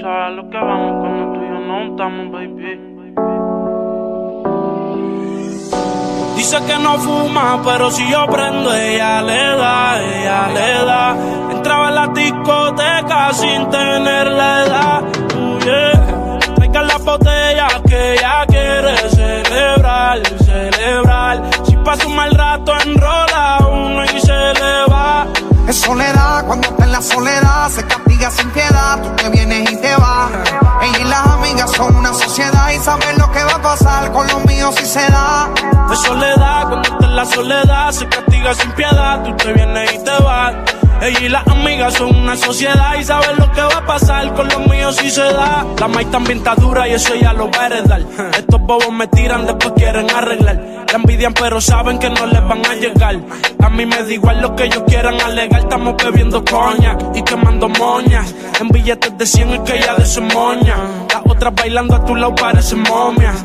sabes lo que vamos cuando tú y yo no estamos, baby. Dice que no fuma, pero si yo prendo, ella le da, ella le da. Entraba en la discoteca sin tener la edad. Uh, yeah. Traigan la botella que ella quiere celebrar, celebrar. Si pasa un mal la soledad, se castiga sin piedad, tú te vienes y te vas. Ella y las amigas son una sociedad y saben lo que va a pasar con los míos si se da. Es soledad, cuando está en la soledad, se castiga sin piedad, tú te vienes y te vas. Ella y las amigas son una sociedad y saben lo que va a pasar con los míos si se da. La maíz también está dura y eso ya lo va a heredar. Estos bobos me tiran, después quieren arreglar. La envidian, pero saben que no les van a llegar. A mí me da igual lo que ellos quieran alegar. Estamos bebiendo coña y quemando moñas. En billetes de 100 es que ya de su moña. Las otras bailando a tu lado parecen momias.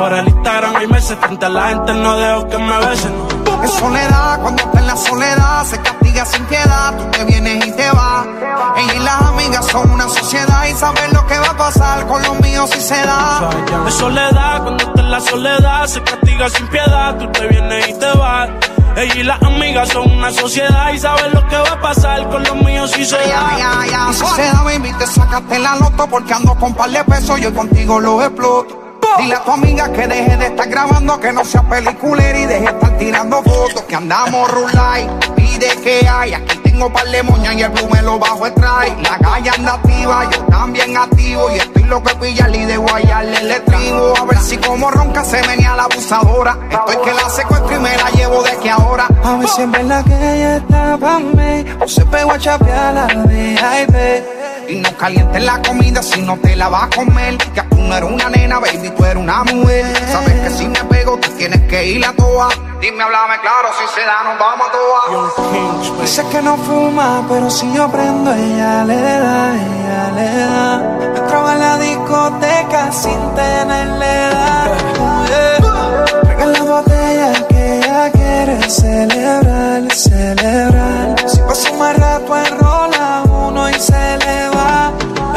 Por el Instagram hay meses. Frente a la gente no dejo que me besen. Es soledad, cuando está en la soledad, se castiga sin piedad, tú te vienes y te vas. Ella y las amigas son una sociedad y saben lo que va a pasar con los míos si se da. Es soledad, cuando está en la soledad, se castiga sin piedad, tú te vienes y te vas. Ella y las amigas son una sociedad y saben lo que va a pasar con los míos si se da. Y si se da, baby, te sacaste la loto porque ando con par de pesos, yo contigo los exploto. Dile a tu amiga que deje de estar grabando, que no sea peliculera y deje de estar tirando fotos, que andamos rulay. Pide que hay, aquí tengo par de moñas y el blue me lo bajo trae. La calle anda activa, yo también activo y estoy loco de pillarle y de guayarle el estribo. A ver si como ronca se venía la abusadora. Estoy que la secuestro y me la llevo de que ahora. A ver si en verdad que ella está pa' mí O se pegó a chapear la VIP Y no calientes la comida si no te la vas a comer. Que tú no eres una nena, baby, tú eres una mujer. Sabes que si me pego, tú tienes que ir a toa. Dime, háblame claro, si se da, nos vamos a toa. Dice que no fuma, pero si yo prendo ella le da, ella le da Entraba en la discoteca sin tenerle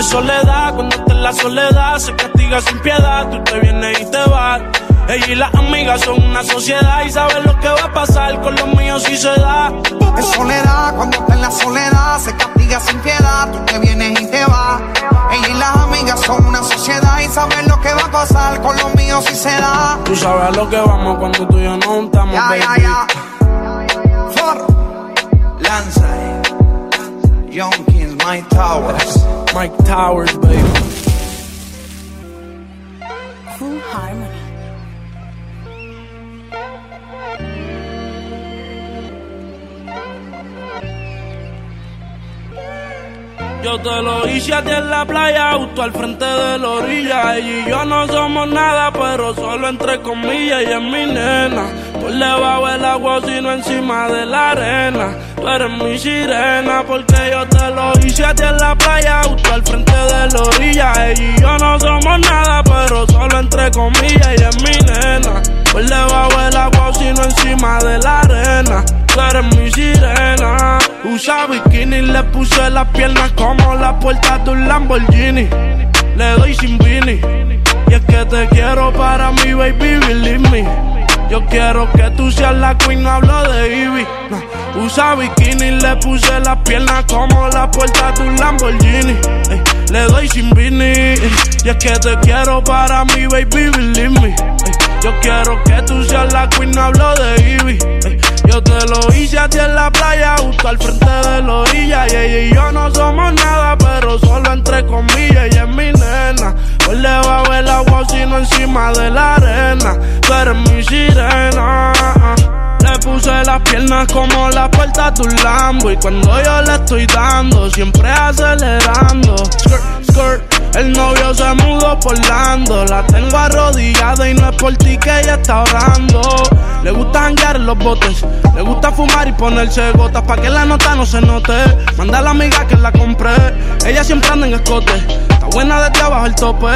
Es soledad, cuando está en la soledad, se castiga sin piedad, tú te vienes y te vas. Ella y las amigas son una sociedad y saben lo que va a pasar con los míos si se da. Es soledad, cuando está en la soledad, se castiga sin piedad, tú te vienes y te vas. Ella y las amigas son una sociedad y saben lo que va a pasar con los míos si se da. Tú sabes a lo que vamos cuando tú y yo no estamos, Ya, ya, baby. ya. For Lanza, Young My Towers. Mike Towers, baby. Full Harmony. Yo te lo hice a ti en la playa, justo al frente de la orilla. Ella y yo no somos nada, pero solo entre comillas. Ella es mi nena, por debajo del agua, sino encima de la arena. Tú eres mi sirena, porque yo te lo hice a ti en la playa, justo al frente de la orilla. Ella y yo no somos nada, pero solo entre comillas. Ella es mi nena, por debajo del agua, sino encima de la arena. Tú eres mi sirena. Usa bikini, le puse las piernas como la puerta de un Lamborghini. Le doy sin vini. Y es que te quiero para mi baby, believe me. Yo quiero que tú seas la queen, no hablo de Ivy. Usa bikini, le puse las piernas como la puerta de un Lamborghini. Ey, le doy sin vini. Y es que te quiero para mi baby, believe me. Ey, yo quiero que tú seas la queen, no hablo de Ivy. Yo te lo hice a ti en la playa, justo al frente de la orilla. Y y yo no somos nada, pero solo entre comillas. Nena. Por debajo del agua, sino encima de la arena. Tú eres mi sirena. Le puse las piernas como la puerta de un Lambo. Y cuando yo le estoy dando, siempre acelerando. El novio se mudó por Lando. La tengo arrodillada y no es por ti que ella está orando. Le gusta janguear en los botes. Le gusta fumar y ponerse gotas pa' que la nota no se note. Manda a la amiga que la compré. Ella siempre anda en escote. Está buena desde abajo el tope.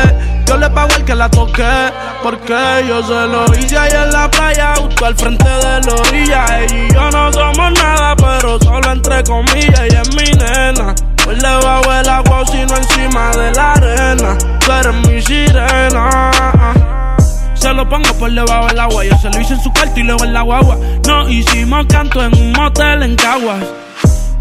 Yo le pago al que la toque. Porque yo se lo hice ahí en la playa, justo al frente de la orilla. Ella y yo no somos nada, pero solo entre comillas. Ella es mi nena. Pues le bajo el agua, sino encima de la arena. Tú eres mi sirena. Se lo pongo por debajo del agua. Yo se lo hice en su cuarto y luego en la guagua. No hicimos canto en un motel en Caguas.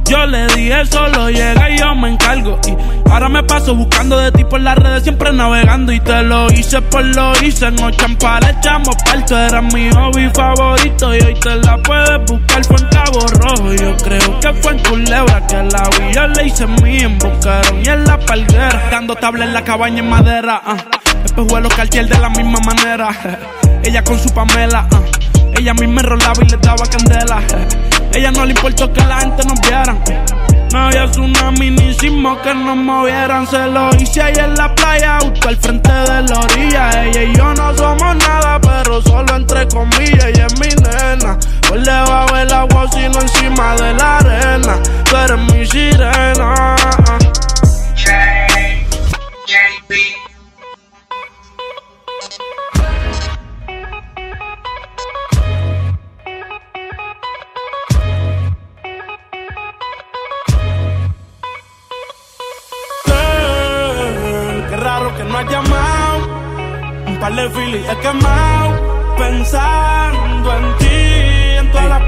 Yo le dije solo llega y yo me encargo. Y ahora me paso buscando de ti por las redes, siempre navegando. Y te lo hice por lo hice. En Ochampa le echamos parto. Era mi hobby favorito. Y hoy te la puedes buscar. Fue en Cabo Rojo. Yo creo que fue en Culebra que la vi. Yo le hice mi en y en la palguera. Dando tabla en la cabaña en madera. Uh. Después vuelo Cartier de la misma manera. Ella con su Pamela. Uh. Ella misma enrolaba y le daba candela. Ella no le importó que la gente nos vieran. No había tsunami ni sismo que nos movieran. Se lo hice ahí en la playa, justo al frente de la orilla. Ella y yo no somos nada, pero solo entre comillas. Ella es mi nena. Por debajo del agua, sino encima de la arena. Tú eres mi sirena. Girl, De filis he quemado. Pensando en ti, en todas las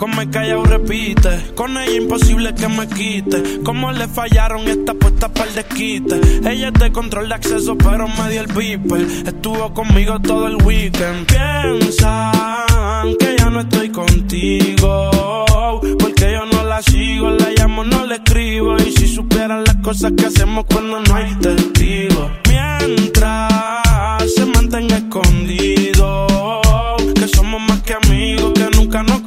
come callado repite, con ella imposible que me quite. Como le fallaron esta puesta para el desquite. Ella es de control de acceso, pero me dio el beeper. Estuvo conmigo todo el weekend. Piensan que ya no estoy contigo, porque yo no la la sigo, la llamo, no le escribo. Y si supieran las cosas que hacemos cuando no hay testigos. Mientras se mantenga escondido, que somos más que amigos, que nunca nos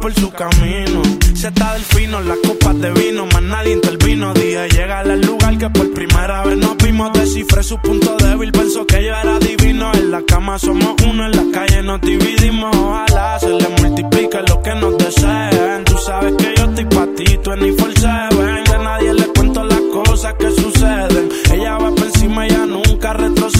por su camino. Está del fino, las copas de vino, más nadie intervino. Dije, llega al lugar que por primera vez nos vimos. Descifré su punto débil, pensó que yo era divino. En la cama somos uno, en la calle nos dividimos. Ojalá se le multiplique lo que nos deseen. Tú sabes que yo estoy pa' ti, tú en seven. De nadie le cuento las cosas que suceden. Ella va por encima, ella nunca retrocede.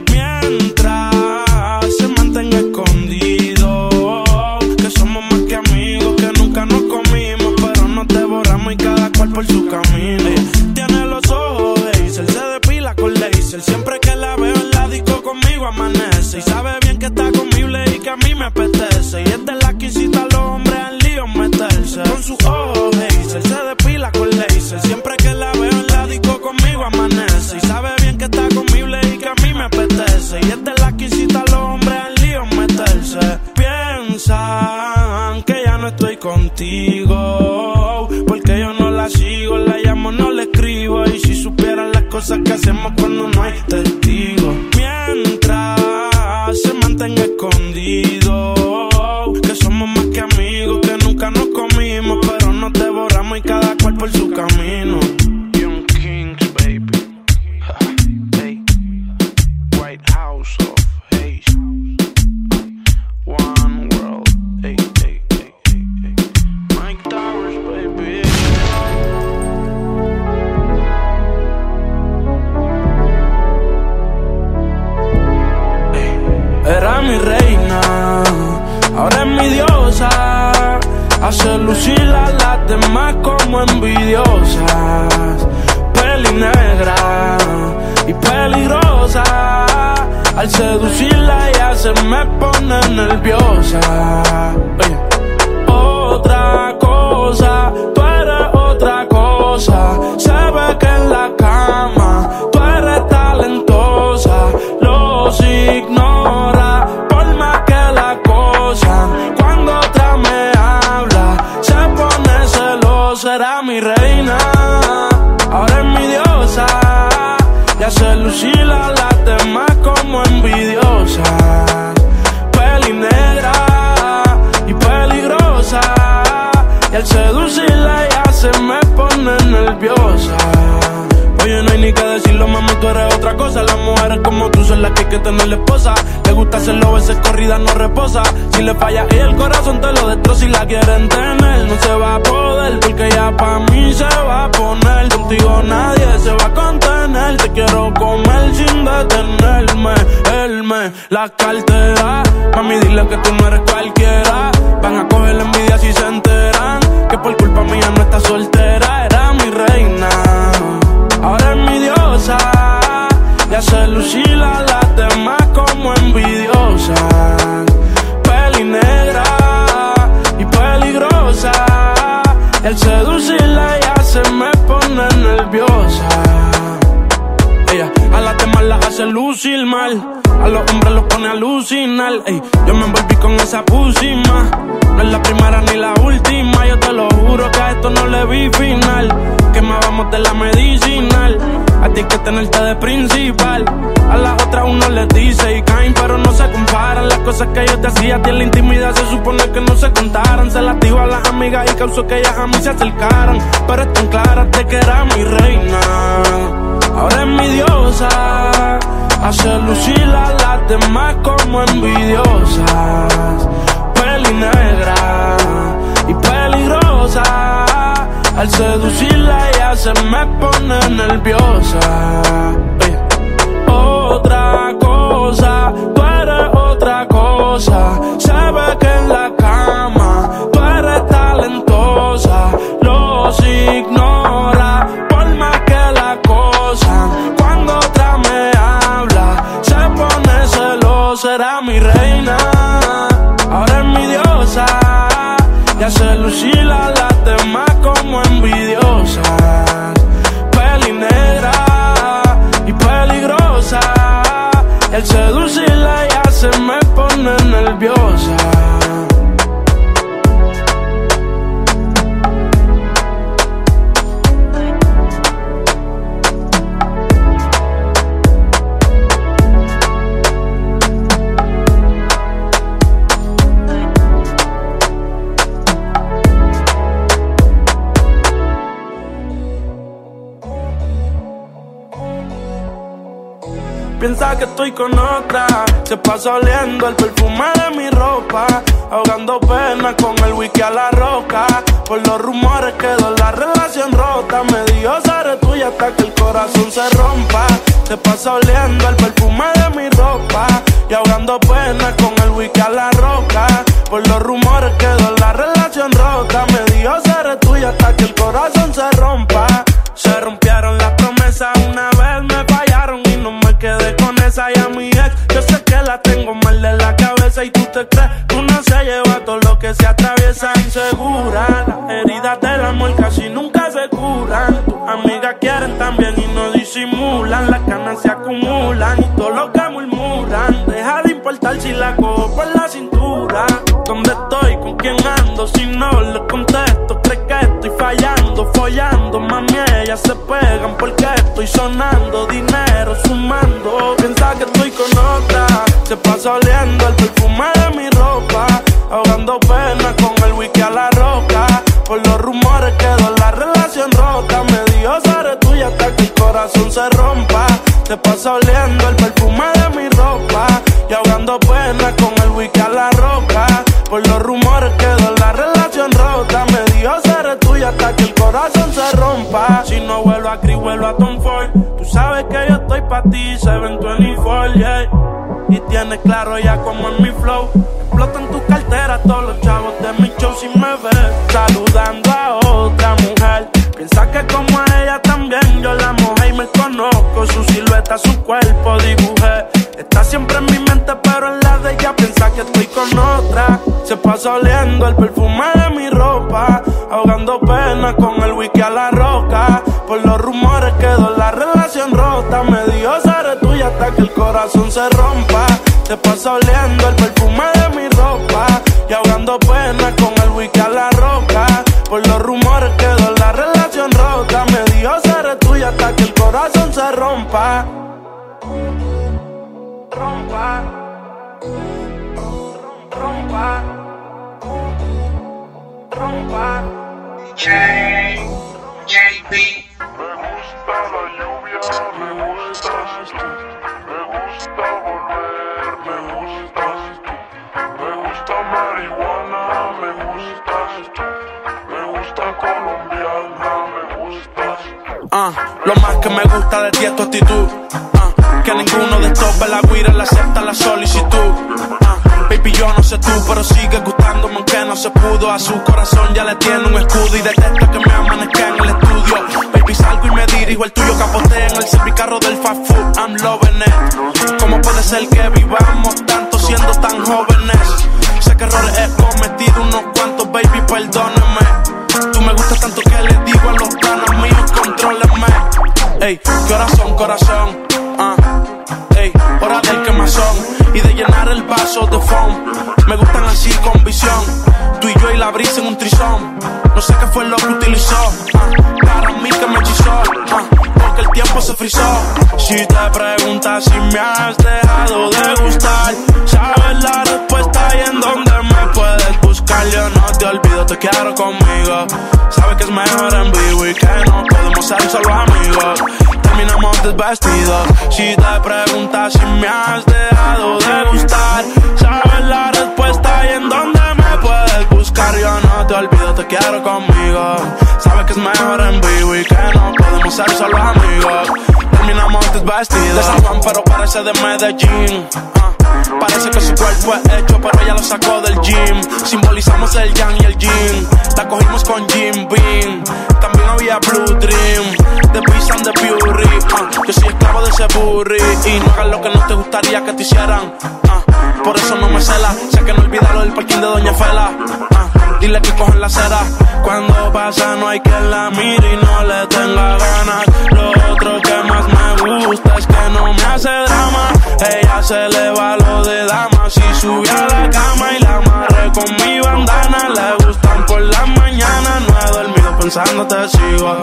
Por su camino. Tiene los ojos de se depila con laser. Siempre que la veo en la disco conmigo amanece. Y sabe bien que está conmigo y que a mí me apetece. Y es Era mi reina, ahora es mi diosa. Hace lucir a las demás como envidiosas. Peli negra y peligrosa. Al seducirla ella se me pone nerviosa. Oye. Otra cosa, tú eres otra cosa. Se que en la cama. Los ignora por más que la cosa. Cuando otra me habla, se pone celosa. Era mi reina, ahora es mi diosa. Y hace lucir a las demás como envidiosa. Peli negra y peligrosa. Y al seducirla ya se me pone nerviosa. Oye, no hay ni que decirlo, mami, tú eres otra cosa. Las mujeres como tú son las que hay que tener la esposa. Le gusta hacerlo, veces corrida no reposa. Si le falla y el corazón te lo destroza y la quieren tener. No se va a poder, porque ya pa' mí se va a poner. Contigo nadie se va a contener. Te quiero comer sin detenerme. Él me la cartera. Mami, dile que tú no eres cualquiera. Van a coger la envidia si se enteran. Que por culpa mía no está soltera. Era mi reina hace lucir a las demás como envidiosa. Peli negra y peligrosa. Al seducirla ya se me pone nerviosa. Ella a las demás las hace lucir mal. A los hombres los pone a alucinar. Ey, yo me envolví con esa pusima. No es la primera ni la última. Yo te lo juro que a esto no le vi final. Que más vamos de la medicinal. A ti que tenerte de principal. A las otras uno les dice y caen, pero no se comparan. Las cosas que yo te hacía a ti en la intimidad se supone que no se contaran. Se las digo a las amigas y causó que ellas a mí se acercaran. Pero están claras de que era mi reina. Ahora es mi diosa. Hace lucir a las demás como envidiosas. Peli negra y peligrosa. Al seducirla ella se me pone nerviosa. Otra cosa, tú eres otra cosa. Se que en la cama tú eres talentosa. Los ignora por más que la cosa. Cuando otra me era mi reina, ahora es mi diosa. Y hace lucir a las demás como envidiosa. Peli negra y peligrosa. El seducirla ya se me pone nerviosa. Que estoy con otra. Se pasa oliendo el perfume de mi ropa. Ahogando pena con el wiki a la roca. Por los rumores quedó la relación rota. Me dio seré tuya hasta que el corazón se rompa. Se pasa oliendo el perfume de mi ropa. Y ahogando pena con el wiki a la roca. Por los rumores quedó la relación rota. Me dio seré tuya hasta que el corazón se rompa. Se rompieron las promesas una vez, y tú te crees uno se lleva todo lo que se atraviesa insegura. Las heridas del amor casi nunca se curan. Tus amigas quieren también y no disimulan. Las canas se acumulan y todo lo que murmuran. Deja de importar si la cojo por la cintura. ¿Dónde estoy? ¿Con quién ando? Si no le contesto, cree que estoy fallando, follando. Mami, ellas se pegan porque estoy sonando. Dinero sumando. Piensa que estoy con otra. Se pasa oliendo el perfume de mi ropa. Ahogando pena con el wiki a la roca. Por los rumores quedó la relación rota. Me dio seré tuya hasta que el corazón se rompa. Se pasa oliendo el perfume de mi ropa. Y ahogando pena con el wiki a la roca. Por los rumores corazón se rompa. Si no vuelvo a Cris, vuelvo a Tom Ford. Tú sabes que yo estoy pa' ti, 724, yeah. Y tienes claro ya como en mi flow. Explotan tu cartera todos los chavos de mi show si me ves. Saludando a otra mujer. Piensa que como a ella también yo la mojé y me conozco. Su silueta, su cuerpo dibujé. Está siempre en mi mente, pero en la de ella piensa que estoy con otra. Se pasa oliendo el perfume de mi ropa. Ahogando pena con wiki a la roca. Por los rumores quedó la relación rota. Me dio seré tuya hasta que el corazón se rompa. Se pasa oliendo el perfume de mi ropa. Y ahogando pena con el wiki a la roca. Por los rumores quedó la relación rota. Me dio seré tuya hasta que el corazón se rompa. Rompa. Rompa. Rompa. Me gusta la lluvia, me gustas tú. Me gusta volver, me gustas tú. Me gusta marihuana, me gustas tú. Me gusta colombiana, me gustas tú. Ah, lo más que me gusta de ti es tu actitud. Ah, que ninguno de estos la guira le acepta la solicitud. Ah, baby, yo no sé tú, pero sigue gustándome aunque no se pudo. A su corazón ya le tiene un escudo y detesta que me amanezca en el estudio. Baby, salgo y me dirijo, el tuyo capotea en el servicarro del fast food. I'm loving it. ¿Cómo puede ser que vivamos tanto siendo tan jóvenes? Sé que errores he cometido unos cuantos, baby, perdóname. Tú me gustas tanto que le digo a los planos Así con visión. Tú y yo y la brisa en un trisón. No sé qué fue lo que utilizó. Ah, para mí que me hechizó. Ah, porque el tiempo se frizó. Si te preguntas si me has dejado de gustar, sabes la respuesta y en dónde me puedes buscar. Yo no te olvido, te quiero conmigo. Sabes que es mejor en vivo y que no podemos ser solo amigos. Terminamos desvestidos. Si te preguntas si me has dejado de gustar, sabes la respuesta y en dónde me puedes buscar. Yo no te olvido, te quiero conmigo. Sabes que es mejor en vivo y que no podemos ser solo amigos. Terminamos desvestidos. De San Juan, pero parece de Medellín. Ah, Parece que su cuerpo es hecho, pero ella lo sacó del gym. Simbolizamos el yang y el yin. La cogimos con Jim Beam. También había Blue Dream. The Beast and the Fury. Ah, yo soy esclavo de ese burry. Y no hagas lo que no te gustaría que te hicieran. Por eso no me cela. Sé que no olvidaron el parking de Doña Fela. Ah, dile que cogen la cera. Cuando pasa no hay quien la mire y no le tenga ganas. Lo otro que más me gusta es que no me hace drama. Ella se le va lo de dama. Si sube a la cama y la amarré con mi bandana. Le gustan por la mañana. No he dormido pensando te sigo.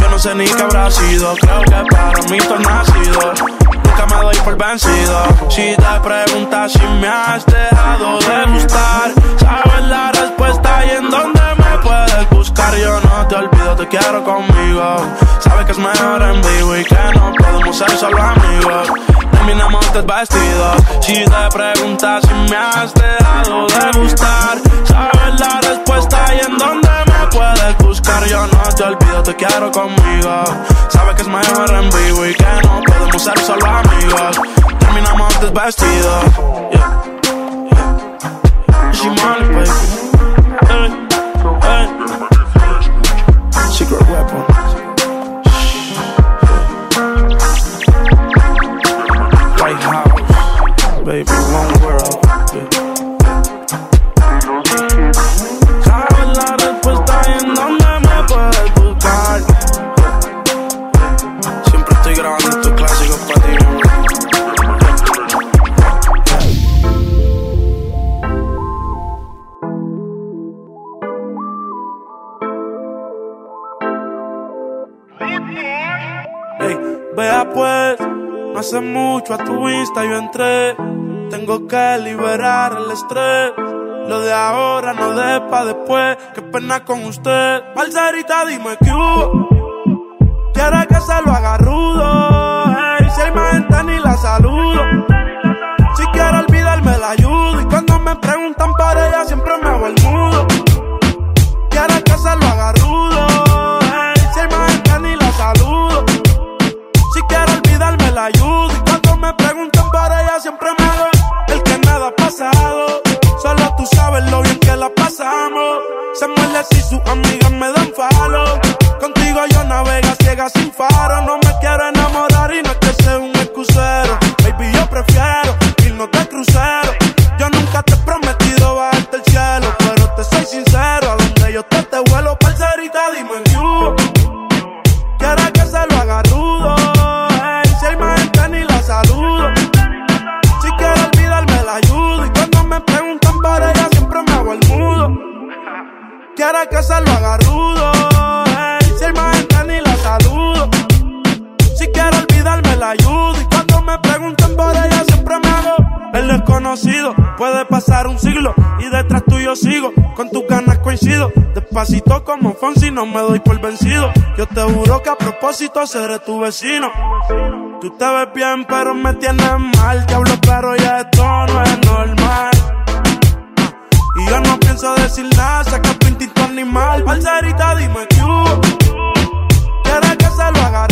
Yo no sé ni qué habrá sido. Creo que para mí tú has nacido. Me doy por vencido. Si te preguntas si me has dejado de gustar, sabes la respuesta y en dónde me puedes buscar. Yo no te olvido, te quiero conmigo. Sabes que es mejor en vivo y que no podemos ser solo amigos. Terminamos desvestidos. Si te preguntas si me has dejado de gustar, Yo no te olvido, te quiero conmigo. Sabes que es mejor en vivo y que no podemos ser solo amigos. Terminamos desvestidos. Yeah. Yeah. She baby. Secret weapon. White House, baby, one world. Hace mucho a tu vista yo entré. Tengo que liberar el estrés. Lo de ahora no de pa' después. Qué pena con usted. Parcerita, dime que hubo. Quiere que se lo haga rudo. Si hay más gente ni la saludo. Si quiero olvidarme la ayudo. Y cuando me preguntan por ella siempre me hago el mudo. Quiere que se lo haga rudo. Pasamos. Muerde si sus amigas me dan falo. Contigo yo navego ciega sin faro. No me quiero enamorar y no es que sea un excusero. Baby, yo prefiero sigo. Con tus ganas coincido. Despacito como Fonsi no me doy por vencido. Yo te juro que a propósito seré tu vecino. Tú te ves bien pero me tienes mal. Te hablo pero ya esto no es normal. Y yo no pienso decir nada, saca tu instinto animal. Parcerita, dime que hubo. Quiere que se lo haga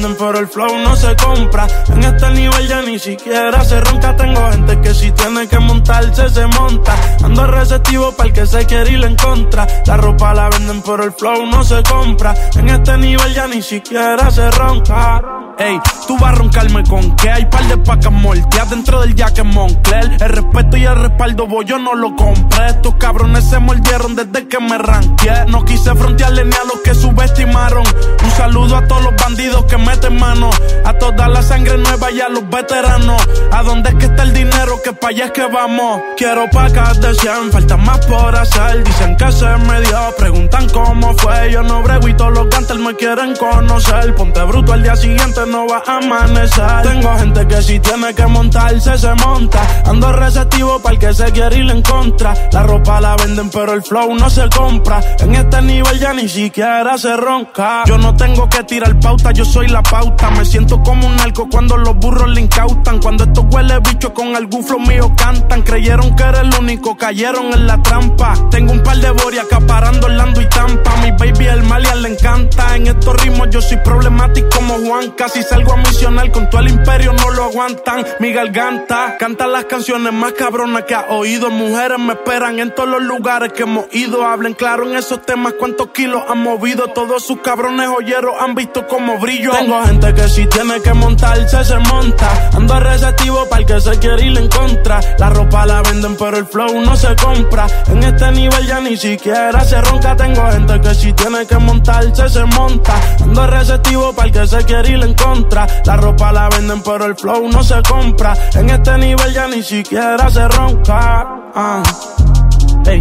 venden pero el flow no se compra. En este nivel ya ni siquiera se ronca. Tengo gente que si tiene que montarse se monta. Ando receptivo para el que se quiere ir en contra. La ropa la venden pero el flow no se compra. En este nivel ya ni siquiera se ronca. Ey, tú vas a roncarme con que hay par de pacas molteadas dentro del jacket Moncler. El respeto y el respaldo, voy, yo no lo compré. Estos cabrones se mordieron desde que me ranqué. No quise frontearle ni a los que subestimaron. Un saludo a todos los bandidos que meten mano. A toda la sangre nueva y a los veteranos. ¿A dónde es que está el dinero? Que pa' allá es que vamos. Quiero pacas de 100, falta más por hacer. Dicen que se me dio, preguntan cómo fue. Yo no brego y todos los gantes me quieren conocer. Ponte bruto al día siguiente, no va a amanecer. Tengo gente que si tiene que montarse, se monta. Ando receptivo para el que se quiere ir en contra. La ropa la venden, pero el flow no se compra. En este nivel ya ni siquiera se ronca. Yo no tengo que tirar pauta, yo soy la pauta. Me siento como un narco cuando los burros le incautan. Cuando estos huele bichos con algún flow mío cantan. Creyeron que era el único, cayeron en la trampa. Tengo un par de boria acaparando Orlando y Tampa. Mi baby el Malian le encanta. En estos ritmos yo soy problemático como Juan. Casi salgo a misionar con todo el imperio, no lo aguantan. Mi garganta canta las canciones más cabronas que ha oído. Mujeres me esperan en todos los lugares que hemos ido. Hablen claro en esos temas, cuántos kilos han movido. Todos sus cabrones joyeros han visto como brillo. Tengo gente que si tiene que montarse, se monta. Ando receptivo para el que se quiere ir en contra. La ropa la venden, pero el flow no se compra. En este nivel ya ni siquiera se ronca. Tengo gente que si tiene que montarse, se monta. Ando receptivo para el que se quiere ir en contra. La ropa la venden, pero el flow no se compra. En este nivel ya ni siquiera se ronca. Ah. Ey.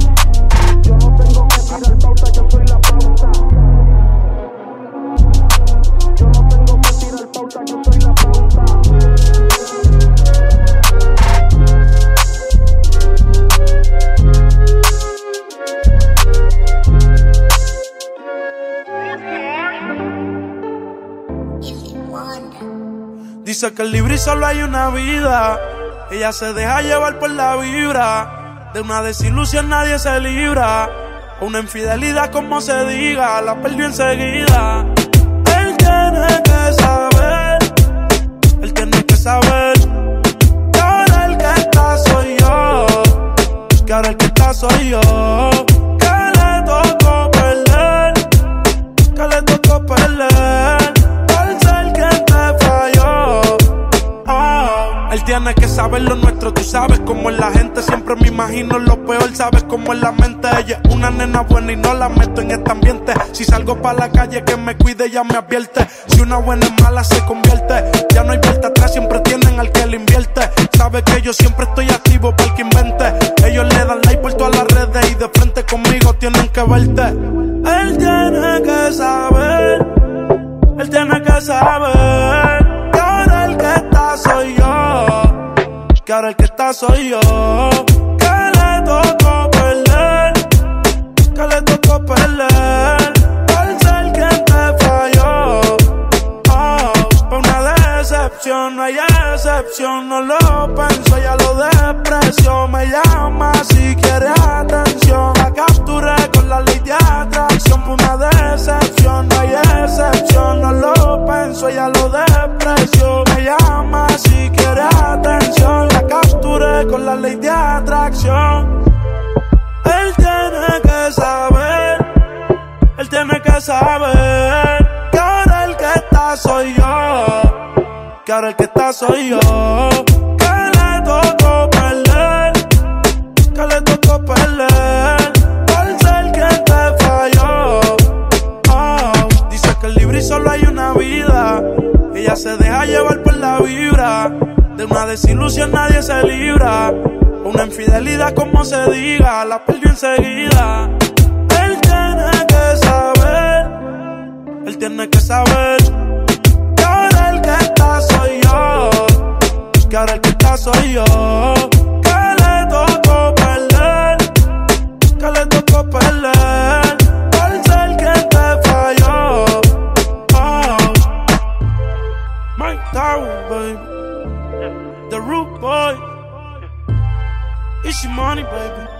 Dice que el libre solo hay una vida. Ella se deja llevar por la vibra. De una desilusión nadie se libra. Una infidelidad como se diga, la perdió enseguida. Él tiene que saber, él tiene que saber. Lo nuestro, tú sabes cómo es la gente. Siempre me imagino lo peor, sabes cómo es la mente. Ella es una nena buena y no la meto en este ambiente. Si salgo para la calle, que me cuide, ya me advierte. Si una buena es mala, se convierte. Ya no hay vuelta atrás, siempre tienen al que le invierte. Sabe que yo siempre estoy activo para el que invente. Ellos le dan like por todas las redes y de frente conmigo tienen que verte. Él tiene que saber, él tiene que saber. Soy yo. Soy yo, que le tocó perder, que le tocó perder, por ser quien te falló. Oh, dice que el libre y solo hay una vida, ella se deja llevar por la vibra, de una desilusión nadie se libra. Una infidelidad como se diga, la perdió enseguida. Él tiene que saber, él tiene que saber. Que ahora el que está soy yo. Que le tocó perder, que le tocó perder. Por ser quien te falló. Oh. Mike Tower, baby. The Root Boy. It's your money, baby.